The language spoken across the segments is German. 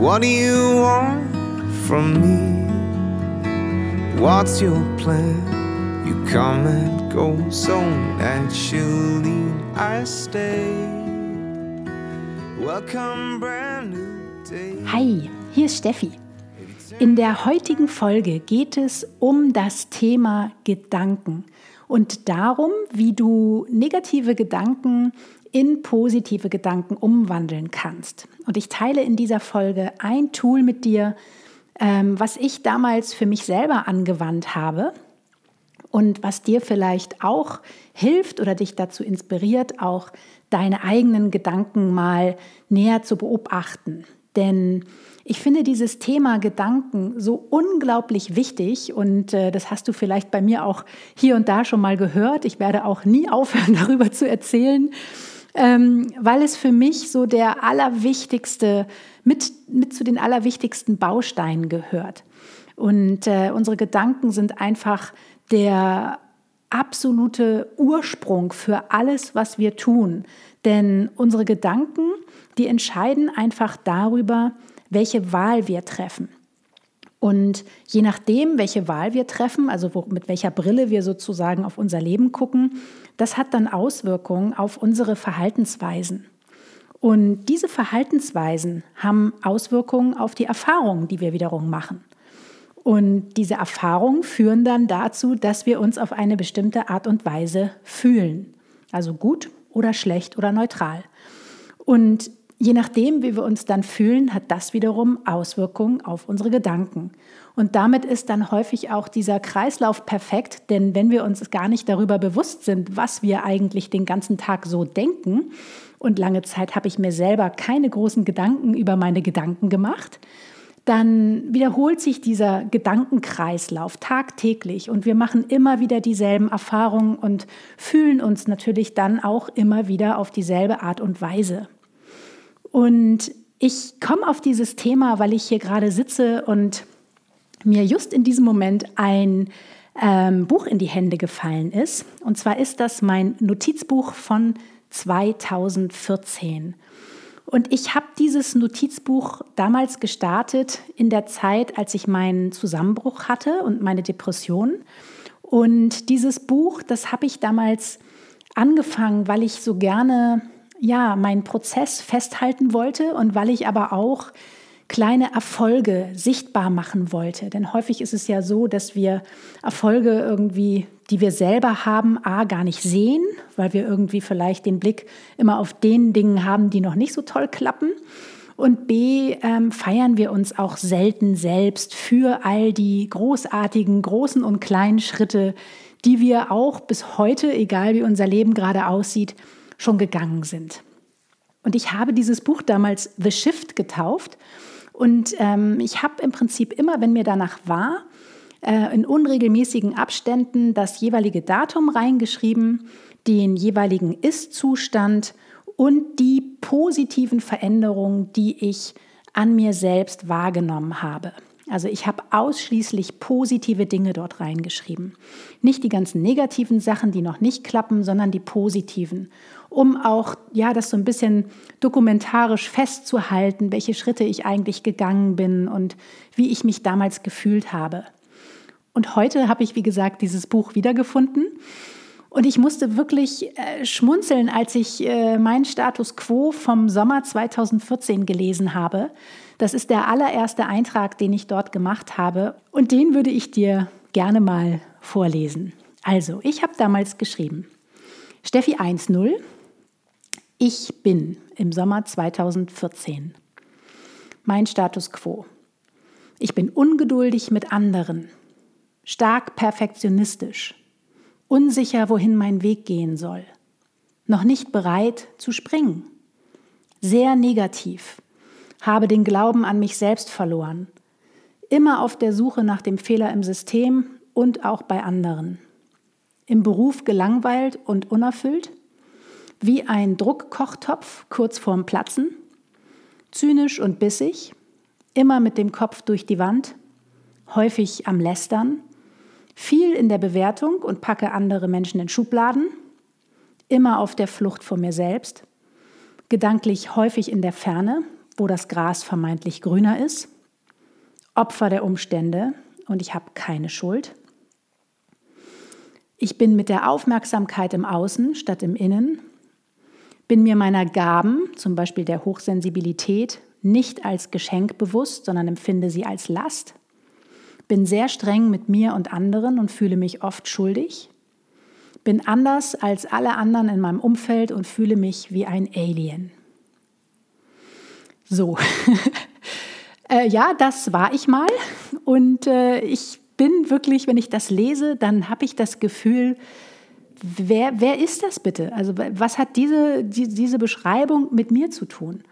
What do you want from me? What's your plan? You come and go so naturally. I stay. Welcome, brand new day. Hi, hier ist Steffi. In der heutigen Folge geht es um das Thema Gedanken und darum, wie du negative Gedanken in positive Gedanken umwandeln kannst. Und ich teile in dieser Folge ein Tool mit dir, ähm, was ich damals für mich selber angewandt habe und was dir vielleicht auch hilft oder dich dazu inspiriert, auch deine eigenen Gedanken mal näher zu beobachten. Denn ich finde dieses Thema Gedanken so unglaublich wichtig und äh, das hast du vielleicht bei mir auch hier und da schon mal gehört. Ich werde auch nie aufhören, darüber zu erzählen, ähm, weil es für mich so der allerwichtigste, mit, mit zu den allerwichtigsten Bausteinen gehört. Und äh, unsere Gedanken sind einfach der absolute Ursprung für alles, was wir tun. Denn unsere Gedanken, die entscheiden einfach darüber, welche Wahl wir treffen. Und je nachdem, welche Wahl wir treffen, also wo, mit welcher Brille wir sozusagen auf unser Leben gucken, das hat dann Auswirkungen auf unsere Verhaltensweisen. Und diese Verhaltensweisen haben Auswirkungen auf die Erfahrungen, die wir wiederum machen. Und diese Erfahrungen führen dann dazu, dass wir uns auf eine bestimmte Art und Weise fühlen. Also gut oder schlecht oder neutral. Und je nachdem, wie wir uns dann fühlen, hat das wiederum Auswirkungen auf unsere Gedanken. Und damit ist dann häufig auch dieser Kreislauf perfekt, denn wenn wir uns gar nicht darüber bewusst sind, was wir eigentlich den ganzen Tag so denken, und lange Zeit habe ich mir selber keine großen Gedanken über meine Gedanken gemacht, dann wiederholt sich dieser Gedankenkreislauf tagtäglich und wir machen immer wieder dieselben Erfahrungen und fühlen uns natürlich dann auch immer wieder auf dieselbe Art und Weise. Und ich komme auf dieses Thema, weil ich hier gerade sitze und mir just in diesem Moment ein ähm, Buch in die Hände gefallen ist. Und zwar ist das mein Notizbuch von 2014. Und ich habe dieses Notizbuch damals gestartet in der Zeit, als ich meinen Zusammenbruch hatte und meine Depression. Und dieses Buch, das habe ich damals angefangen, weil ich so gerne ja meinen Prozess festhalten wollte und weil ich aber auch kleine Erfolge sichtbar machen wollte. Denn häufig ist es ja so, dass wir Erfolge irgendwie, die wir selber haben, a gar nicht sehen, weil wir irgendwie vielleicht den Blick immer auf den Dingen haben, die noch nicht so toll klappen. Und b ähm, feiern wir uns auch selten selbst für all die großartigen, großen und kleinen Schritte, die wir auch bis heute, egal wie unser Leben gerade aussieht, schon gegangen sind. Und ich habe dieses Buch damals The Shift getauft und ähm, ich habe im Prinzip immer, wenn mir danach war, äh, in unregelmäßigen Abständen das jeweilige Datum reingeschrieben, den jeweiligen Ist-Zustand und die positiven Veränderungen, die ich an mir selbst wahrgenommen habe. Also ich habe ausschließlich positive Dinge dort reingeschrieben. Nicht die ganzen negativen Sachen, die noch nicht klappen, sondern die positiven, um auch ja das so ein bisschen dokumentarisch festzuhalten, welche Schritte ich eigentlich gegangen bin und wie ich mich damals gefühlt habe. Und heute habe ich wie gesagt dieses Buch wiedergefunden und ich musste wirklich äh, schmunzeln, als ich äh, meinen Status quo vom Sommer 2014 gelesen habe. Das ist der allererste Eintrag, den ich dort gemacht habe. Und den würde ich dir gerne mal vorlesen. Also, ich habe damals geschrieben, Steffi 1.0, ich bin im Sommer 2014. Mein Status quo. Ich bin ungeduldig mit anderen, stark perfektionistisch unsicher, wohin mein Weg gehen soll, noch nicht bereit zu springen, sehr negativ, habe den Glauben an mich selbst verloren, immer auf der Suche nach dem Fehler im System und auch bei anderen, im Beruf gelangweilt und unerfüllt, wie ein Druckkochtopf kurz vorm Platzen, zynisch und bissig, immer mit dem Kopf durch die Wand, häufig am Lästern, viel in der Bewertung und packe andere Menschen in Schubladen, immer auf der Flucht vor mir selbst, gedanklich häufig in der Ferne, wo das Gras vermeintlich grüner ist, Opfer der Umstände und ich habe keine Schuld. Ich bin mit der Aufmerksamkeit im Außen statt im Innen, bin mir meiner Gaben, zum Beispiel der Hochsensibilität, nicht als Geschenk bewusst, sondern empfinde sie als Last, bin sehr streng mit mir und anderen und fühle mich oft schuldig, bin anders als alle anderen in meinem Umfeld und fühle mich wie ein Alien. So, äh, ja, das war ich mal und äh, ich bin wirklich, wenn ich das lese, dann habe ich das Gefühl, wer, wer ist das bitte? Also was hat diese, die, diese Beschreibung mit mir zu tun?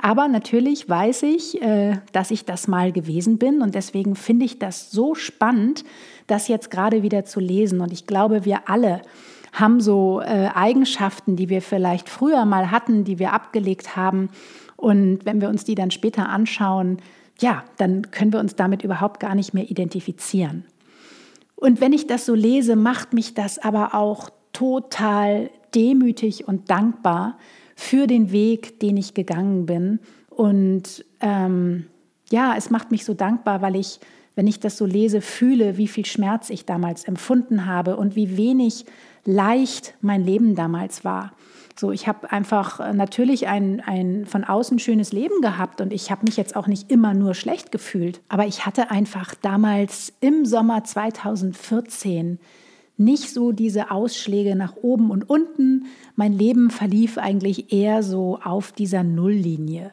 Aber natürlich weiß ich, äh, dass ich das mal gewesen bin und deswegen finde ich das so spannend, das jetzt gerade wieder zu lesen. Und ich glaube, wir alle haben so äh, Eigenschaften, die wir vielleicht früher mal hatten, die wir abgelegt haben. Und wenn wir uns die dann später anschauen, ja, dann können wir uns damit überhaupt gar nicht mehr identifizieren. Und wenn ich das so lese, macht mich das aber auch total demütig und dankbar, für den Weg, den ich gegangen bin. Und ähm, ja, es macht mich so dankbar, weil ich, wenn ich das so lese, fühle, wie viel Schmerz ich damals empfunden habe und wie wenig leicht mein Leben damals war. So, ich habe einfach äh, natürlich ein, ein von außen schönes Leben gehabt und ich habe mich jetzt auch nicht immer nur schlecht gefühlt. Aber ich hatte einfach damals im Sommer 2014 nicht so diese Ausschläge nach oben und unten. Mein Leben verlief eigentlich eher so auf dieser Nulllinie.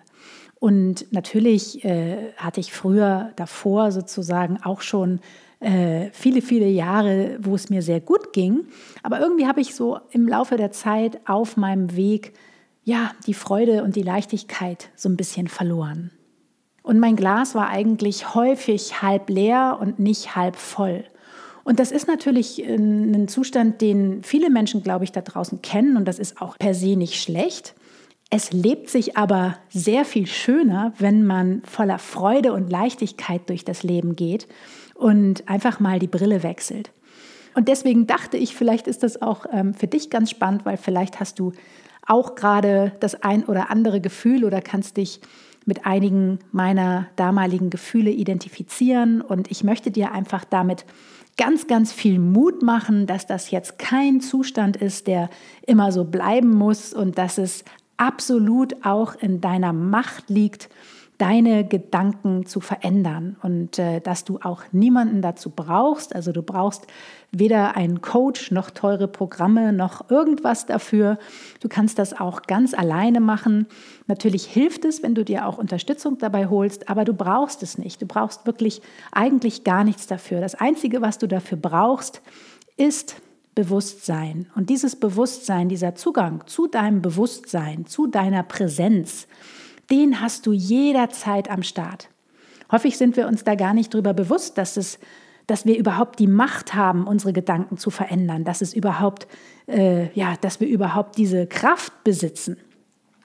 Und natürlich äh, hatte ich früher davor sozusagen auch schon äh, viele, viele Jahre, wo es mir sehr gut ging. Aber irgendwie habe ich so im Laufe der Zeit auf meinem Weg ja die Freude und die Leichtigkeit so ein bisschen verloren. Und mein Glas war eigentlich häufig halb leer und nicht halb voll. Und das ist natürlich äh, ein Zustand, den viele Menschen, glaube ich, da draußen kennen und das ist auch per se nicht schlecht. Es lebt sich aber sehr viel schöner, wenn man voller Freude und Leichtigkeit durch das Leben geht und einfach mal die Brille wechselt. Und deswegen dachte ich, vielleicht ist das auch ähm, für dich ganz spannend, weil vielleicht hast du auch gerade das ein oder andere Gefühl oder kannst dich mit einigen meiner damaligen Gefühle identifizieren. Und ich möchte dir einfach damit ganz, ganz viel Mut machen, dass das jetzt kein Zustand ist, der immer so bleiben muss und dass es absolut auch in deiner Macht liegt, deine Gedanken zu verändern und äh, dass du auch niemanden dazu brauchst. Also du brauchst weder einen Coach noch teure Programme noch irgendwas dafür. Du kannst das auch ganz alleine machen. Natürlich hilft es, wenn du dir auch Unterstützung dabei holst, aber du brauchst es nicht. Du brauchst wirklich eigentlich gar nichts dafür. Das Einzige, was du dafür brauchst, ist Bewusstsein. Und dieses Bewusstsein, dieser Zugang zu deinem Bewusstsein, zu deiner Präsenz, den hast du jederzeit am Start. Häufig sind wir uns da gar nicht darüber bewusst, dass, es, dass wir überhaupt die Macht haben, unsere Gedanken zu verändern, dass, es überhaupt, äh, ja, dass wir überhaupt diese Kraft besitzen.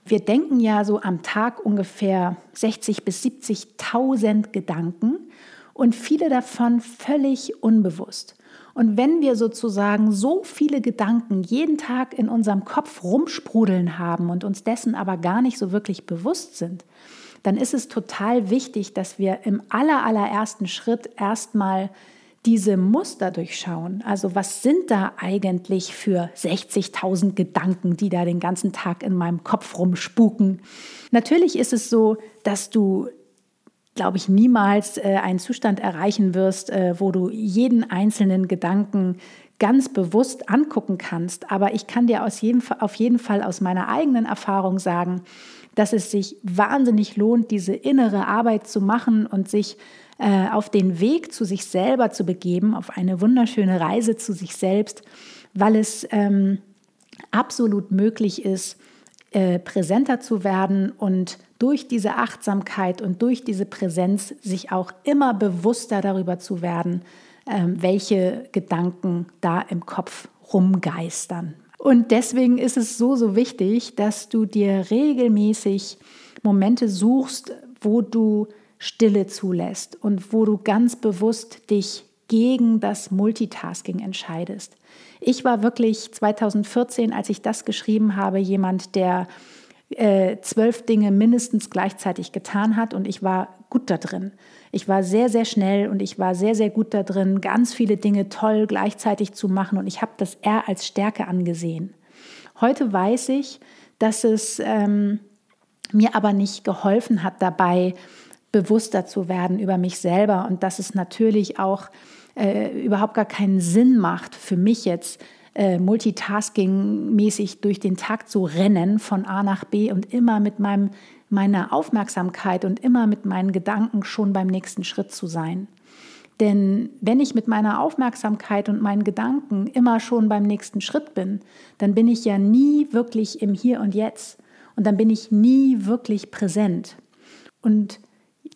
Wir denken ja so am Tag ungefähr 60.000 bis 70.000 Gedanken und viele davon völlig unbewusst. Und wenn wir sozusagen so viele Gedanken jeden Tag in unserem Kopf rumsprudeln haben und uns dessen aber gar nicht so wirklich bewusst sind, dann ist es total wichtig, dass wir im aller, allerersten Schritt erstmal diese Muster durchschauen. Also was sind da eigentlich für 60.000 Gedanken, die da den ganzen Tag in meinem Kopf rumspuken? Natürlich ist es so, dass du glaube ich, niemals äh, einen Zustand erreichen wirst, äh, wo du jeden einzelnen Gedanken ganz bewusst angucken kannst. Aber ich kann dir aus jedem, auf jeden Fall aus meiner eigenen Erfahrung sagen, dass es sich wahnsinnig lohnt, diese innere Arbeit zu machen und sich äh, auf den Weg zu sich selber zu begeben, auf eine wunderschöne Reise zu sich selbst, weil es ähm, absolut möglich ist, äh, präsenter zu werden und durch diese Achtsamkeit und durch diese Präsenz sich auch immer bewusster darüber zu werden, ähm, welche Gedanken da im Kopf rumgeistern. Und deswegen ist es so, so wichtig, dass du dir regelmäßig Momente suchst, wo du Stille zulässt und wo du ganz bewusst dich gegen das Multitasking entscheidest. Ich war wirklich 2014, als ich das geschrieben habe, jemand, der äh, zwölf Dinge mindestens gleichzeitig getan hat und ich war gut da drin. Ich war sehr, sehr schnell und ich war sehr, sehr gut da drin, ganz viele Dinge toll gleichzeitig zu machen und ich habe das eher als Stärke angesehen. Heute weiß ich, dass es ähm, mir aber nicht geholfen hat dabei, bewusster zu werden über mich selber und dass es natürlich auch äh, überhaupt gar keinen Sinn macht für mich jetzt, äh, multitasking-mäßig durch den Tag zu rennen von A nach B und immer mit meinem, meiner Aufmerksamkeit und immer mit meinen Gedanken schon beim nächsten Schritt zu sein. Denn wenn ich mit meiner Aufmerksamkeit und meinen Gedanken immer schon beim nächsten Schritt bin, dann bin ich ja nie wirklich im Hier und Jetzt und dann bin ich nie wirklich präsent. Und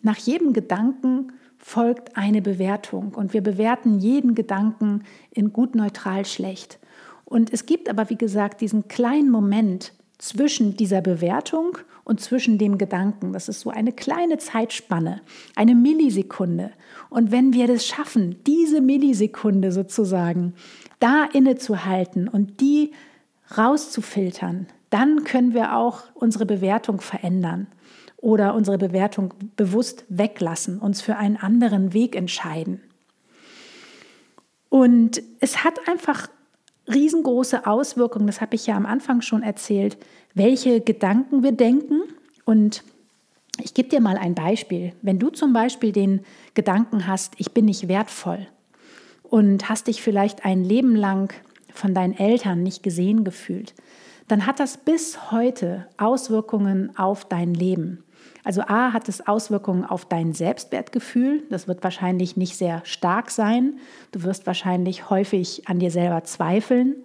nach jedem Gedanken folgt eine Bewertung und wir bewerten jeden Gedanken in gut, neutral, schlecht. Und es gibt aber, wie gesagt, diesen kleinen Moment zwischen dieser Bewertung und zwischen dem Gedanken. Das ist so eine kleine Zeitspanne, eine Millisekunde. Und wenn wir das schaffen, diese Millisekunde sozusagen da innezuhalten und die rauszufiltern, dann können wir auch unsere Bewertung verändern oder unsere Bewertung bewusst weglassen, uns für einen anderen Weg entscheiden. Und es hat einfach riesengroße Auswirkungen, das habe ich ja am Anfang schon erzählt, welche Gedanken wir denken. Und ich gebe dir mal ein Beispiel. Wenn du zum Beispiel den Gedanken hast, ich bin nicht wertvoll und hast dich vielleicht ein Leben lang von deinen Eltern nicht gesehen gefühlt, dann hat das bis heute Auswirkungen auf dein Leben. Also A hat es Auswirkungen auf dein Selbstwertgefühl. Das wird wahrscheinlich nicht sehr stark sein. Du wirst wahrscheinlich häufig an dir selber zweifeln.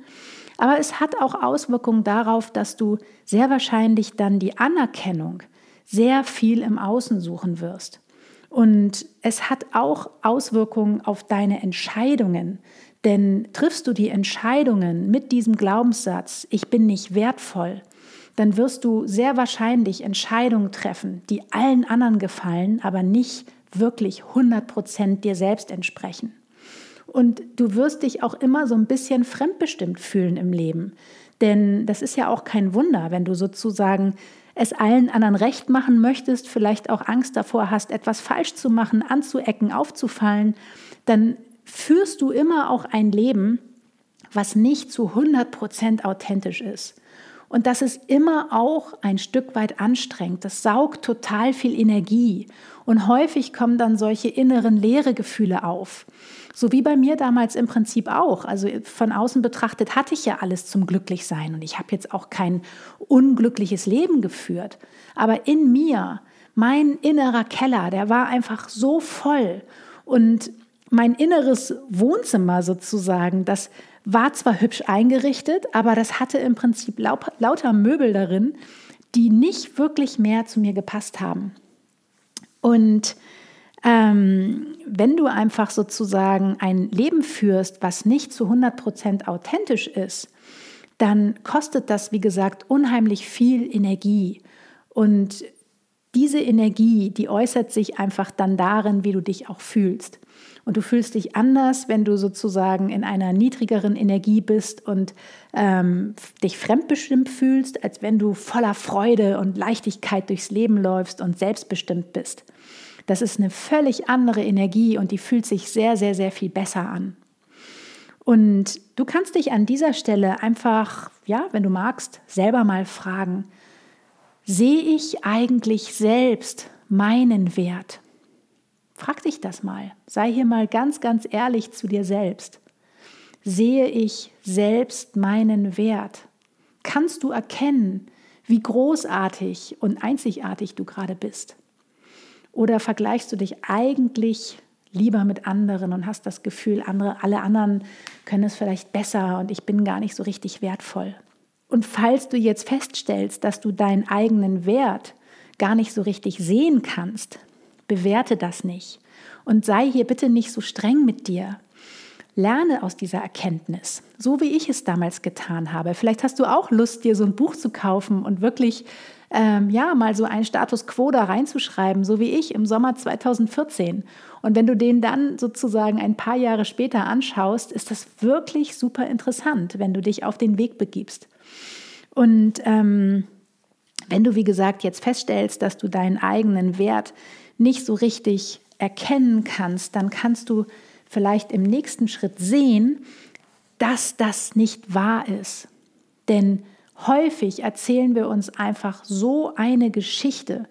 Aber es hat auch Auswirkungen darauf, dass du sehr wahrscheinlich dann die Anerkennung sehr viel im Außen suchen wirst. Und es hat auch Auswirkungen auf deine Entscheidungen. Denn triffst du die Entscheidungen mit diesem Glaubenssatz, ich bin nicht wertvoll, dann wirst du sehr wahrscheinlich Entscheidungen treffen, die allen anderen gefallen, aber nicht wirklich 100% dir selbst entsprechen. Und du wirst dich auch immer so ein bisschen fremdbestimmt fühlen im Leben. Denn das ist ja auch kein Wunder, wenn du sozusagen es allen anderen recht machen möchtest, vielleicht auch Angst davor hast, etwas falsch zu machen, anzuecken, aufzufallen, dann führst du immer auch ein Leben, was nicht zu 100% authentisch ist. Und das ist immer auch ein Stück weit anstrengend. Das saugt total viel Energie. Und häufig kommen dann solche inneren leere Gefühle auf. So wie bei mir damals im Prinzip auch. Also von außen betrachtet hatte ich ja alles zum Glücklichsein und ich habe jetzt auch kein unglückliches Leben geführt. Aber in mir, mein innerer Keller, der war einfach so voll. Und mein inneres Wohnzimmer sozusagen, das war zwar hübsch eingerichtet, aber das hatte im Prinzip lauter Möbel darin, die nicht wirklich mehr zu mir gepasst haben. Und ähm, wenn du einfach sozusagen ein Leben führst, was nicht zu 100% authentisch ist, dann kostet das, wie gesagt, unheimlich viel Energie. Und diese Energie, die äußert sich einfach dann darin, wie du dich auch fühlst. Und du fühlst dich anders, wenn du sozusagen in einer niedrigeren Energie bist und ähm, dich fremdbestimmt fühlst, als wenn du voller Freude und Leichtigkeit durchs Leben läufst und selbstbestimmt bist. Das ist eine völlig andere Energie und die fühlt sich sehr, sehr, sehr viel besser an. Und du kannst dich an dieser Stelle einfach, ja, wenn du magst, selber mal fragen, sehe ich eigentlich selbst meinen Wert? Frag dich das mal. Sei hier mal ganz, ganz ehrlich zu dir selbst. Sehe ich selbst meinen Wert? Kannst du erkennen, wie großartig und einzigartig du gerade bist? Oder vergleichst du dich eigentlich lieber mit anderen und hast das Gefühl, andere, alle anderen können es vielleicht besser und ich bin gar nicht so richtig wertvoll? Und falls du jetzt feststellst, dass du deinen eigenen Wert gar nicht so richtig sehen kannst, bewerte das nicht und sei hier bitte nicht so streng mit dir. Lerne aus dieser Erkenntnis, so wie ich es damals getan habe. Vielleicht hast du auch Lust, dir so ein Buch zu kaufen und wirklich ähm, ja mal so einen Status quo da reinzuschreiben, so wie ich im Sommer 2014. Und wenn du den dann sozusagen ein paar Jahre später anschaust, ist das wirklich super interessant, wenn du dich auf den Weg begibst. Und ähm, wenn du, wie gesagt, jetzt feststellst, dass du deinen eigenen Wert nicht so richtig erkennen kannst, dann kannst du vielleicht im nächsten Schritt sehen, dass das nicht wahr ist. Denn häufig erzählen wir uns einfach so eine Geschichte.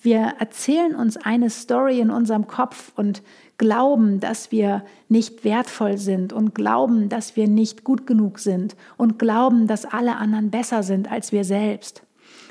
Wir erzählen uns eine Story in unserem Kopf und glauben, dass wir nicht wertvoll sind und glauben, dass wir nicht gut genug sind und glauben, dass alle anderen besser sind als wir selbst.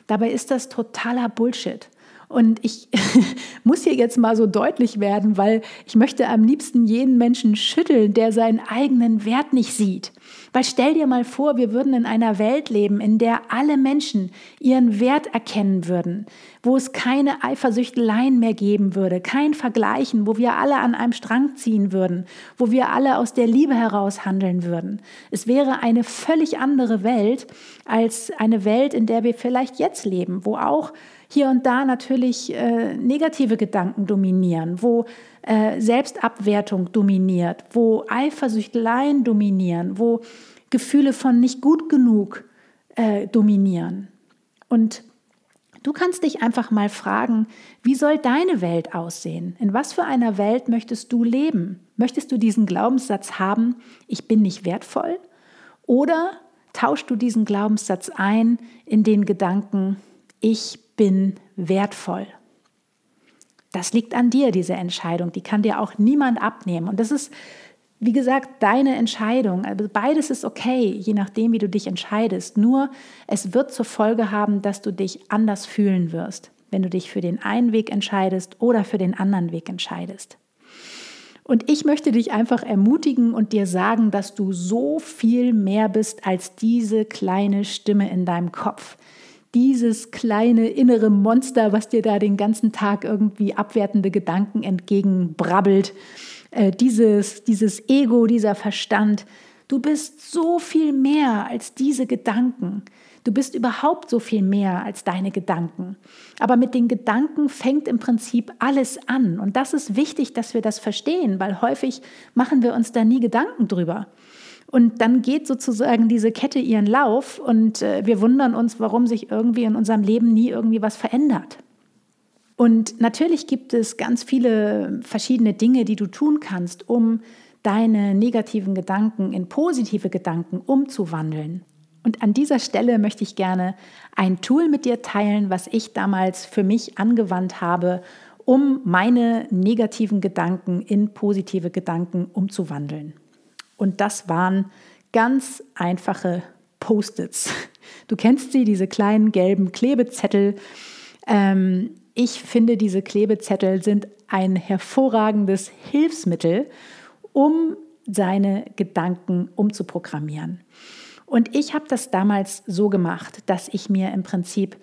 Dabei ist das totaler Bullshit. Und ich muss hier jetzt mal so deutlich werden, weil ich möchte am liebsten jeden Menschen schütteln, der seinen eigenen Wert nicht sieht. Weil stell dir mal vor, wir würden in einer Welt leben, in der alle Menschen ihren Wert erkennen würden, wo es keine Eifersüchteleien mehr geben würde, kein Vergleichen, wo wir alle an einem Strang ziehen würden, wo wir alle aus der Liebe heraus handeln würden. Es wäre eine völlig andere Welt als eine Welt, in der wir vielleicht jetzt leben, wo auch hier und da natürlich äh, negative Gedanken dominieren, wo äh, Selbstabwertung dominiert, wo Eifersüchteleien dominieren, wo Gefühle von nicht gut genug äh, dominieren. Und du kannst dich einfach mal fragen, wie soll deine Welt aussehen? In was für einer Welt möchtest du leben? Möchtest du diesen Glaubenssatz haben, ich bin nicht wertvoll? Oder tauschst du diesen Glaubenssatz ein in den Gedanken, ich bin wertvoll. Das liegt an dir, diese Entscheidung. Die kann dir auch niemand abnehmen. Und das ist, wie gesagt, deine Entscheidung. Also beides ist okay, je nachdem, wie du dich entscheidest. Nur es wird zur Folge haben, dass du dich anders fühlen wirst, wenn du dich für den einen Weg entscheidest oder für den anderen Weg entscheidest. Und ich möchte dich einfach ermutigen und dir sagen, dass du so viel mehr bist als diese kleine Stimme in deinem Kopf dieses kleine innere Monster, was dir da den ganzen Tag irgendwie abwertende Gedanken entgegenbrabbelt, äh, dieses, dieses Ego, dieser Verstand. Du bist so viel mehr als diese Gedanken. Du bist überhaupt so viel mehr als deine Gedanken. Aber mit den Gedanken fängt im Prinzip alles an. Und das ist wichtig, dass wir das verstehen, weil häufig machen wir uns da nie Gedanken drüber. Und dann geht sozusagen diese Kette ihren Lauf und äh, wir wundern uns, warum sich irgendwie in unserem Leben nie irgendwie was verändert. Und natürlich gibt es ganz viele verschiedene Dinge, die du tun kannst, um deine negativen Gedanken in positive Gedanken umzuwandeln. Und an dieser Stelle möchte ich gerne ein Tool mit dir teilen, was ich damals für mich angewandt habe, um meine negativen Gedanken in positive Gedanken umzuwandeln. Und das waren ganz einfache Post-its. Du kennst sie, diese kleinen gelben Klebezettel. Ähm, ich finde, diese Klebezettel sind ein hervorragendes Hilfsmittel, um seine Gedanken umzuprogrammieren. Und ich habe das damals so gemacht, dass ich mir im Prinzip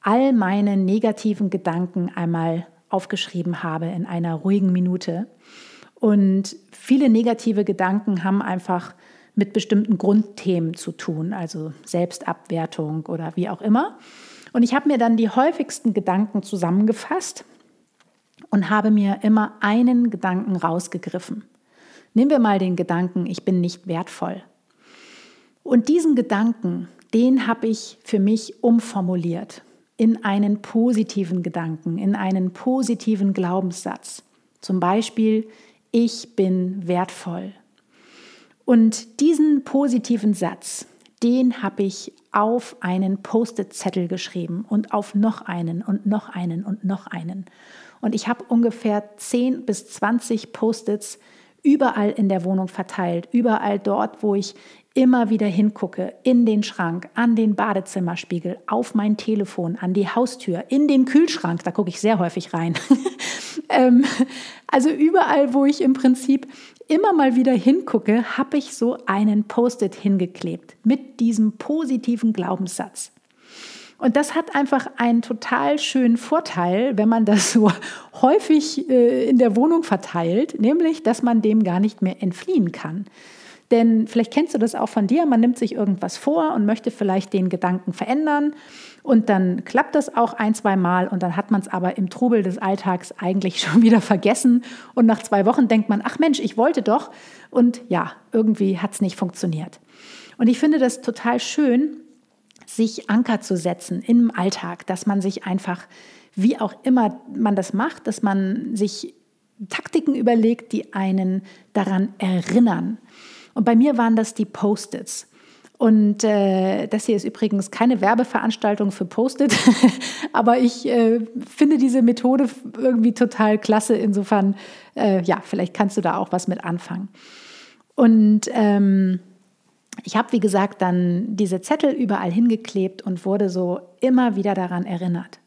all meine negativen Gedanken einmal aufgeschrieben habe in einer ruhigen Minute und viele negative Gedanken haben einfach mit bestimmten Grundthemen zu tun, also Selbstabwertung oder wie auch immer. Und ich habe mir dann die häufigsten Gedanken zusammengefasst und habe mir immer einen Gedanken rausgegriffen. Nehmen wir mal den Gedanken, ich bin nicht wertvoll. Und diesen Gedanken, den habe ich für mich umformuliert in einen positiven Gedanken, in einen positiven Glaubenssatz. Zum Beispiel, ich bin wertvoll. Und diesen positiven Satz, den habe ich auf einen Post-it-Zettel geschrieben und auf noch einen und noch einen und noch einen. Und ich habe ungefähr 10 bis 20 Post-its überall in der Wohnung verteilt, überall dort, wo ich immer wieder hingucke, in den Schrank, an den Badezimmerspiegel, auf mein Telefon, an die Haustür, in den Kühlschrank, da gucke ich sehr häufig rein. ähm, also überall, wo ich im Prinzip immer mal wieder hingucke, habe ich so einen Post-it hingeklebt mit diesem positiven Glaubenssatz. Und das hat einfach einen total schönen Vorteil, wenn man das so häufig äh, in der Wohnung verteilt, nämlich, dass man dem gar nicht mehr entfliehen kann. Denn vielleicht kennst du das auch von dir, man nimmt sich irgendwas vor und möchte vielleicht den Gedanken verändern und dann klappt das auch ein, zwei Mal und dann hat man es aber im Trubel des Alltags eigentlich schon wieder vergessen und nach zwei Wochen denkt man, ach Mensch, ich wollte doch und ja, irgendwie hat es nicht funktioniert. Und ich finde das total schön, sich Anker zu setzen im Alltag, dass man sich einfach, wie auch immer man das macht, dass man sich Taktiken überlegt, die einen daran erinnern. Und bei mir waren das die Post-its. Und äh, das hier ist übrigens keine Werbeveranstaltung für Post-it, aber ich äh, finde diese Methode irgendwie total klasse. Insofern, äh, ja, vielleicht kannst du da auch was mit anfangen. Und ähm, ich habe, wie gesagt, dann diese Zettel überall hingeklebt und wurde so immer wieder daran erinnert.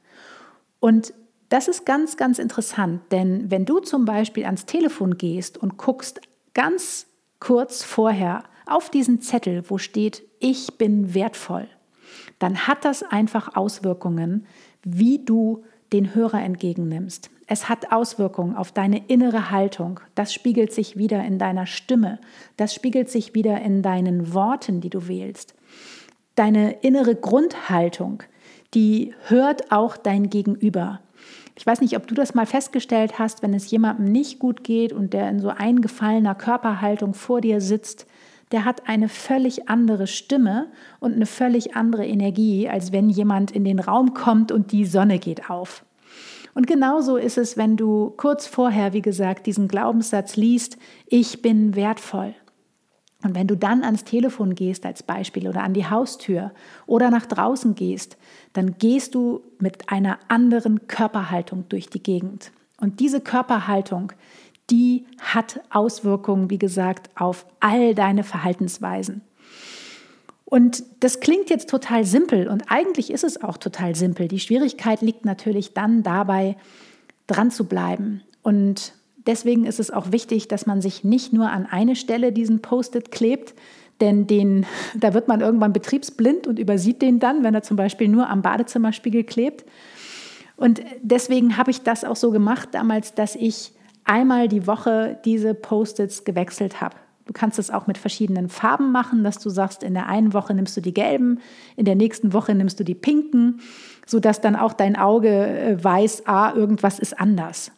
Und das ist ganz, ganz interessant, denn wenn du zum Beispiel ans Telefon gehst und guckst ganz kurz vorher auf diesen Zettel, wo steht, ich bin wertvoll, dann hat das einfach Auswirkungen, wie du den Hörer entgegennimmst. Es hat Auswirkungen auf deine innere Haltung. Das spiegelt sich wieder in deiner Stimme. Das spiegelt sich wieder in deinen Worten, die du wählst. Deine innere Grundhaltung, die hört auch dein Gegenüber. Ich weiß nicht, ob du das mal festgestellt hast, wenn es jemandem nicht gut geht und der in so eingefallener Körperhaltung vor dir sitzt, der hat eine völlig andere Stimme und eine völlig andere Energie, als wenn jemand in den Raum kommt und die Sonne geht auf. Und genauso ist es, wenn du kurz vorher, wie gesagt, diesen Glaubenssatz liest, ich bin wertvoll. Und wenn du dann ans Telefon gehst als Beispiel oder an die Haustür oder nach draußen gehst, dann gehst du mit einer anderen Körperhaltung durch die Gegend. Und diese Körperhaltung, die hat Auswirkungen, wie gesagt, auf all deine Verhaltensweisen. Und das klingt jetzt total simpel und eigentlich ist es auch total simpel. Die Schwierigkeit liegt natürlich dann dabei, dran zu bleiben. Und deswegen ist es auch wichtig, dass man sich nicht nur an eine Stelle diesen Post-it klebt, denn den, da wird man irgendwann betriebsblind und übersieht den dann, wenn er zum Beispiel nur am Badezimmerspiegel klebt. Und deswegen habe ich das auch so gemacht damals, dass ich einmal die Woche diese Post-its gewechselt habe. Du kannst es auch mit verschiedenen Farben machen, dass du sagst, in der einen Woche nimmst du die gelben, in der nächsten Woche nimmst du die pinken, sodass dann auch dein Auge äh, weiß, ah, irgendwas ist anders.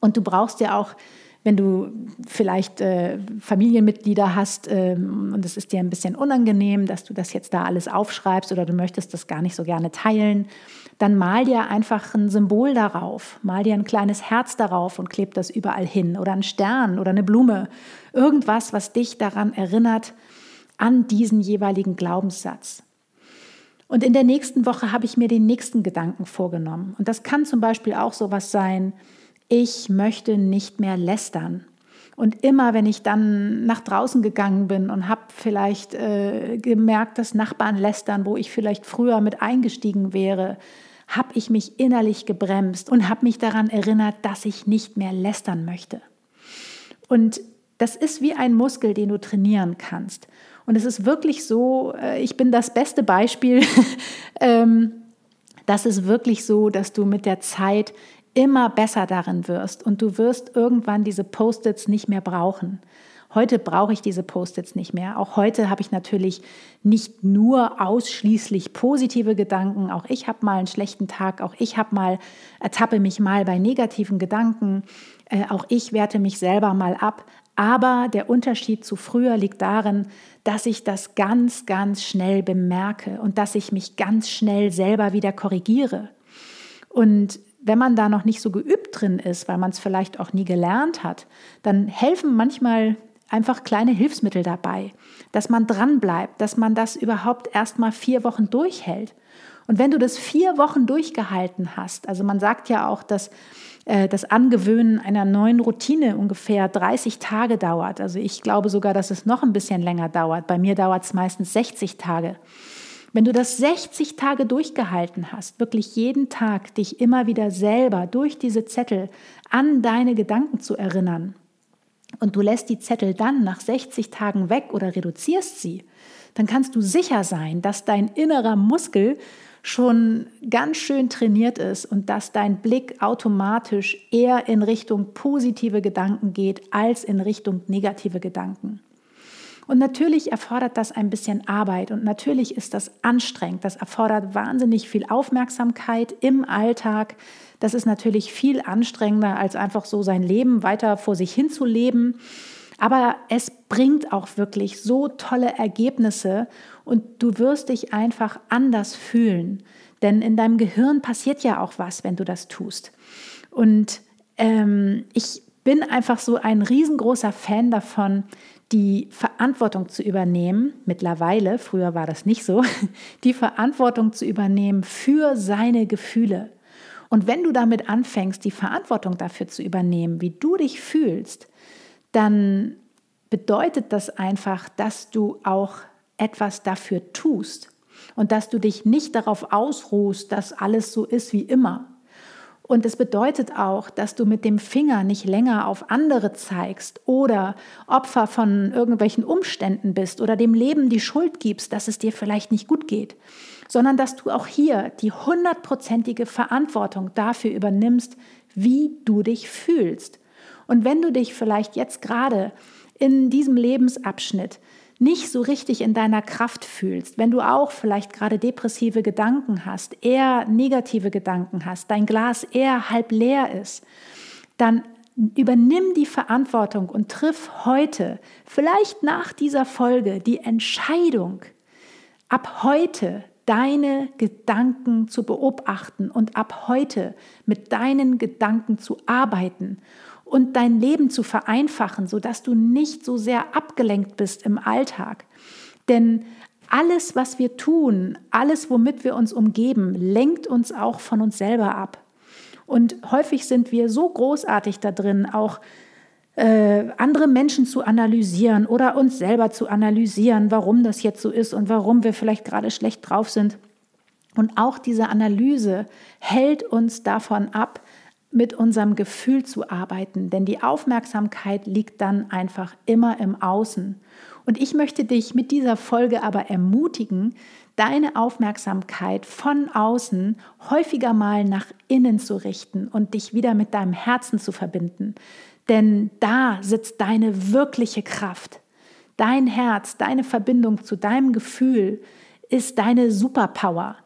Und du brauchst ja auch, wenn du vielleicht äh, Familienmitglieder hast ähm, und es ist dir ein bisschen unangenehm, dass du das jetzt da alles aufschreibst oder du möchtest das gar nicht so gerne teilen, dann mal dir einfach ein Symbol darauf, mal dir ein kleines Herz darauf und kleb das überall hin oder einen Stern oder eine Blume, irgendwas, was dich daran erinnert an diesen jeweiligen Glaubenssatz. Und in der nächsten Woche habe ich mir den nächsten Gedanken vorgenommen. Und das kann zum Beispiel auch sowas sein, ich möchte nicht mehr lästern. Und immer, wenn ich dann nach draußen gegangen bin und habe vielleicht äh, gemerkt, dass Nachbarn lästern, wo ich vielleicht früher mit eingestiegen wäre, habe ich mich innerlich gebremst und habe mich daran erinnert, dass ich nicht mehr lästern möchte. Und das ist wie ein Muskel, den du trainieren kannst. Und es ist wirklich so, äh, ich bin das beste Beispiel, ähm, das ist wirklich so, dass du mit der Zeit immer besser darin wirst und du wirst irgendwann diese Post-its nicht mehr brauchen. Heute brauche ich diese Post-its nicht mehr. Auch heute habe ich natürlich nicht nur ausschließlich positive Gedanken. Auch ich habe mal einen schlechten Tag. Auch ich habe mal, ertappe mich mal bei negativen Gedanken. Äh, auch ich werte mich selber mal ab. Aber der Unterschied zu früher liegt darin, dass ich das ganz, ganz schnell bemerke und dass ich mich ganz schnell selber wieder korrigiere. Und wenn man da noch nicht so geübt drin ist, weil man es vielleicht auch nie gelernt hat, dann helfen manchmal einfach kleine Hilfsmittel dabei, dass man dran bleibt, dass man das überhaupt erst mal vier Wochen durchhält. Und wenn du das vier Wochen durchgehalten hast, also man sagt ja auch, dass äh, das Angewöhnen einer neuen Routine ungefähr 30 Tage dauert. Also ich glaube sogar, dass es noch ein bisschen länger dauert. Bei mir dauert es meistens 60 Tage. Wenn du das 60 Tage durchgehalten hast, wirklich jeden Tag dich immer wieder selber durch diese Zettel an deine Gedanken zu erinnern, und du lässt die Zettel dann nach 60 Tagen weg oder reduzierst sie, dann kannst du sicher sein, dass dein innerer Muskel schon ganz schön trainiert ist und dass dein Blick automatisch eher in Richtung positive Gedanken geht als in Richtung negative Gedanken. Und natürlich erfordert das ein bisschen Arbeit und natürlich ist das anstrengend. Das erfordert wahnsinnig viel Aufmerksamkeit im Alltag. Das ist natürlich viel anstrengender, als einfach so sein Leben weiter vor sich hin zu leben. Aber es bringt auch wirklich so tolle Ergebnisse und du wirst dich einfach anders fühlen. Denn in deinem Gehirn passiert ja auch was, wenn du das tust. Und ähm, ich bin einfach so ein riesengroßer Fan davon, die Verantwortung zu übernehmen, mittlerweile, früher war das nicht so, die Verantwortung zu übernehmen für seine Gefühle. Und wenn du damit anfängst, die Verantwortung dafür zu übernehmen, wie du dich fühlst, dann bedeutet das einfach, dass du auch etwas dafür tust und dass du dich nicht darauf ausruhst, dass alles so ist wie immer, und es bedeutet auch, dass du mit dem Finger nicht länger auf andere zeigst oder Opfer von irgendwelchen Umständen bist oder dem Leben die Schuld gibst, dass es dir vielleicht nicht gut geht, sondern dass du auch hier die hundertprozentige Verantwortung dafür übernimmst, wie du dich fühlst. Und wenn du dich vielleicht jetzt gerade in diesem Lebensabschnitt nicht so richtig in deiner Kraft fühlst, wenn du auch vielleicht gerade depressive Gedanken hast, eher negative Gedanken hast, dein Glas eher halb leer ist, dann übernimm die Verantwortung und triff heute, vielleicht nach dieser Folge, die Entscheidung, ab heute deine Gedanken zu beobachten und ab heute mit deinen Gedanken zu arbeiten und dein Leben zu vereinfachen, sodass du nicht so sehr abgelenkt bist im Alltag. Denn alles, was wir tun, alles, womit wir uns umgeben, lenkt uns auch von uns selber ab. Und häufig sind wir so großartig da drin, auch äh, andere Menschen zu analysieren oder uns selber zu analysieren, warum das jetzt so ist und warum wir vielleicht gerade schlecht drauf sind. Und auch diese Analyse hält uns davon ab, mit unserem Gefühl zu arbeiten, denn die Aufmerksamkeit liegt dann einfach immer im Außen. Und ich möchte dich mit dieser Folge aber ermutigen, deine Aufmerksamkeit von außen häufiger mal nach innen zu richten und dich wieder mit deinem Herzen zu verbinden. Denn da sitzt deine wirkliche Kraft. Dein Herz, deine Verbindung zu deinem Gefühl ist deine Superpower.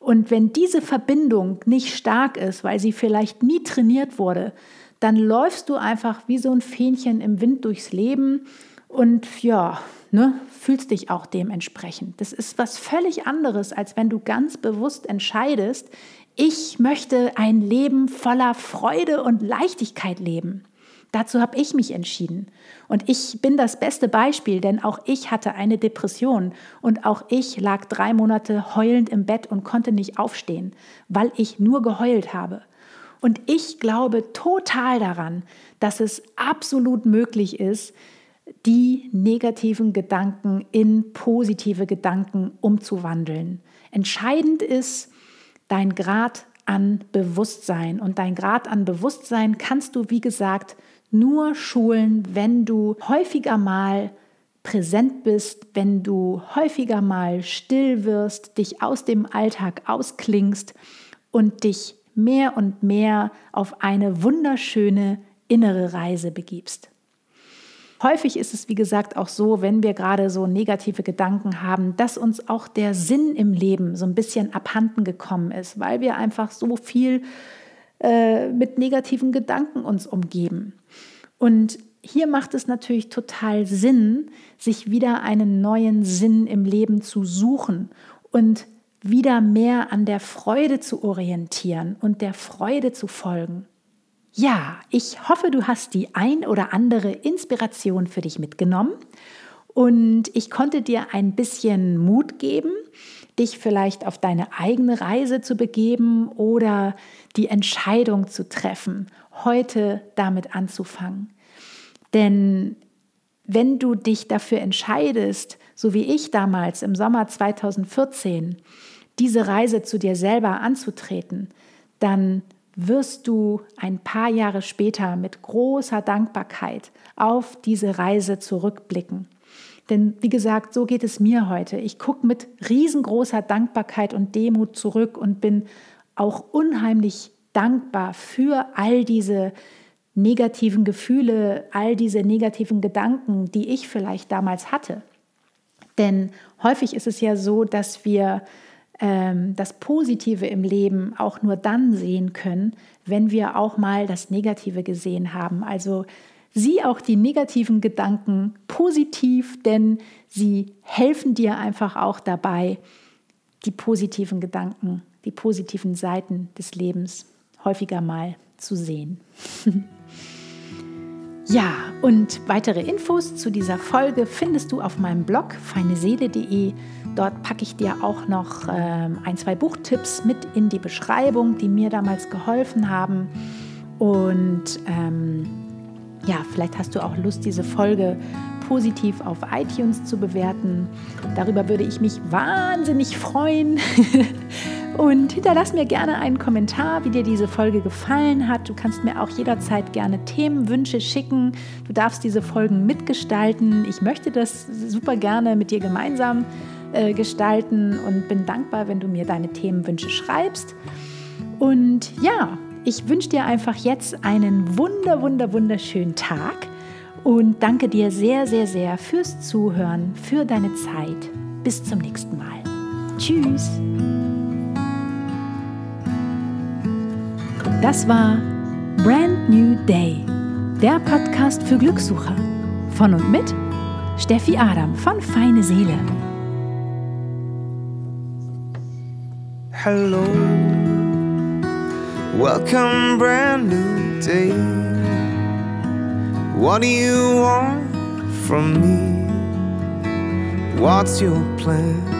Und wenn diese Verbindung nicht stark ist, weil sie vielleicht nie trainiert wurde, dann läufst du einfach wie so ein Fähnchen im Wind durchs Leben und ja, ne, fühlst dich auch dementsprechend. Das ist was völlig anderes, als wenn du ganz bewusst entscheidest, ich möchte ein Leben voller Freude und Leichtigkeit leben. Dazu habe ich mich entschieden. Und ich bin das beste Beispiel, denn auch ich hatte eine Depression und auch ich lag drei Monate heulend im Bett und konnte nicht aufstehen, weil ich nur geheult habe. Und ich glaube total daran, dass es absolut möglich ist, die negativen Gedanken in positive Gedanken umzuwandeln. Entscheidend ist dein Grad an Bewusstsein. Und dein Grad an Bewusstsein kannst du, wie gesagt, nur schulen, wenn du häufiger mal präsent bist, wenn du häufiger mal still wirst, dich aus dem Alltag ausklingst und dich mehr und mehr auf eine wunderschöne innere Reise begibst. Häufig ist es, wie gesagt, auch so, wenn wir gerade so negative Gedanken haben, dass uns auch der Sinn im Leben so ein bisschen abhanden gekommen ist, weil wir einfach so viel äh, mit negativen Gedanken uns umgeben. Und hier macht es natürlich total Sinn, sich wieder einen neuen Sinn im Leben zu suchen und wieder mehr an der Freude zu orientieren und der Freude zu folgen. Ja, ich hoffe, du hast die ein oder andere Inspiration für dich mitgenommen und ich konnte dir ein bisschen Mut geben, dich vielleicht auf deine eigene Reise zu begeben oder die Entscheidung zu treffen, heute damit anzufangen. Denn wenn du dich dafür entscheidest, so wie ich damals im Sommer 2014, diese Reise zu dir selber anzutreten, dann wirst du ein paar Jahre später mit großer Dankbarkeit auf diese Reise zurückblicken. Denn wie gesagt, so geht es mir heute. Ich gucke mit riesengroßer Dankbarkeit und Demut zurück und bin auch unheimlich dankbar für all diese negativen Gefühle, all diese negativen Gedanken, die ich vielleicht damals hatte. Denn häufig ist es ja so, dass wir ähm, das Positive im Leben auch nur dann sehen können, wenn wir auch mal das Negative gesehen haben. Also sieh auch die negativen Gedanken positiv, denn sie helfen dir einfach auch dabei, die positiven Gedanken, die positiven Seiten des Lebens häufiger mal zu sehen. ja, und weitere Infos zu dieser Folge findest du auf meinem Blog feineseele.de. Dort packe ich dir auch noch ähm, ein, zwei Buchtipps mit in die Beschreibung, die mir damals geholfen haben. Und ähm, ja, vielleicht hast du auch Lust, diese Folge positiv auf iTunes zu bewerten. Darüber würde ich mich wahnsinnig freuen. Und hinterlass mir gerne einen Kommentar, wie dir diese Folge gefallen hat. Du kannst mir auch jederzeit gerne Themenwünsche schicken. Du darfst diese Folgen mitgestalten. Ich möchte das super gerne mit dir gemeinsam äh, gestalten und bin dankbar, wenn du mir deine Themenwünsche schreibst. Und ja, ich wünsche dir einfach jetzt einen wunder, wunder, wunderschönen Tag und danke dir sehr, sehr, sehr fürs Zuhören, für deine Zeit. Bis zum nächsten Mal. Tschüss. Das war Brand New Day, der Podcast für Glückssucher. Von und mit Steffi Adam von Feine Seele. Hello, welcome, brand new day. What do you want from me? What's your plan?